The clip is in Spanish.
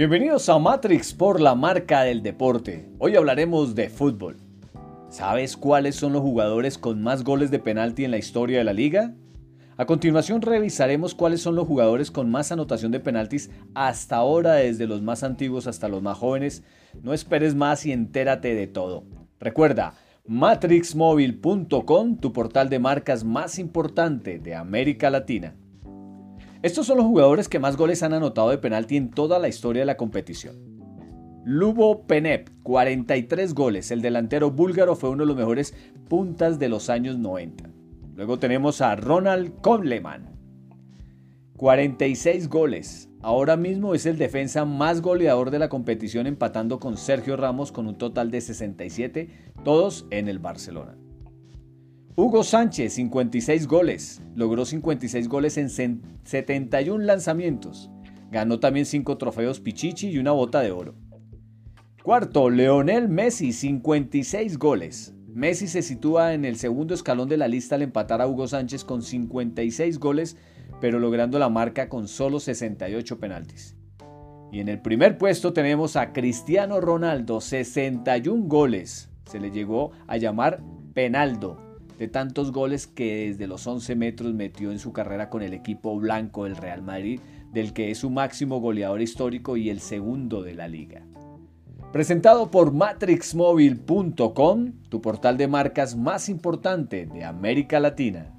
Bienvenidos a Matrix por la marca del deporte. Hoy hablaremos de fútbol. ¿Sabes cuáles son los jugadores con más goles de penalti en la historia de la liga? A continuación revisaremos cuáles son los jugadores con más anotación de penaltis hasta ahora desde los más antiguos hasta los más jóvenes. No esperes más y entérate de todo. Recuerda, matrixmobile.com, tu portal de marcas más importante de América Latina. Estos son los jugadores que más goles han anotado de penalti en toda la historia de la competición. Lubo Penep, 43 goles. El delantero búlgaro fue uno de los mejores puntas de los años 90. Luego tenemos a Ronald Kohleman, 46 goles. Ahora mismo es el defensa más goleador de la competición empatando con Sergio Ramos con un total de 67, todos en el Barcelona. Hugo Sánchez, 56 goles. Logró 56 goles en 71 lanzamientos. Ganó también 5 trofeos Pichichi y una bota de oro. Cuarto, Leonel Messi, 56 goles. Messi se sitúa en el segundo escalón de la lista al empatar a Hugo Sánchez con 56 goles, pero logrando la marca con solo 68 penaltis. Y en el primer puesto tenemos a Cristiano Ronaldo, 61 goles. Se le llegó a llamar Penaldo de tantos goles que desde los 11 metros metió en su carrera con el equipo blanco del Real Madrid, del que es su máximo goleador histórico y el segundo de la liga. Presentado por matrixmobile.com, tu portal de marcas más importante de América Latina.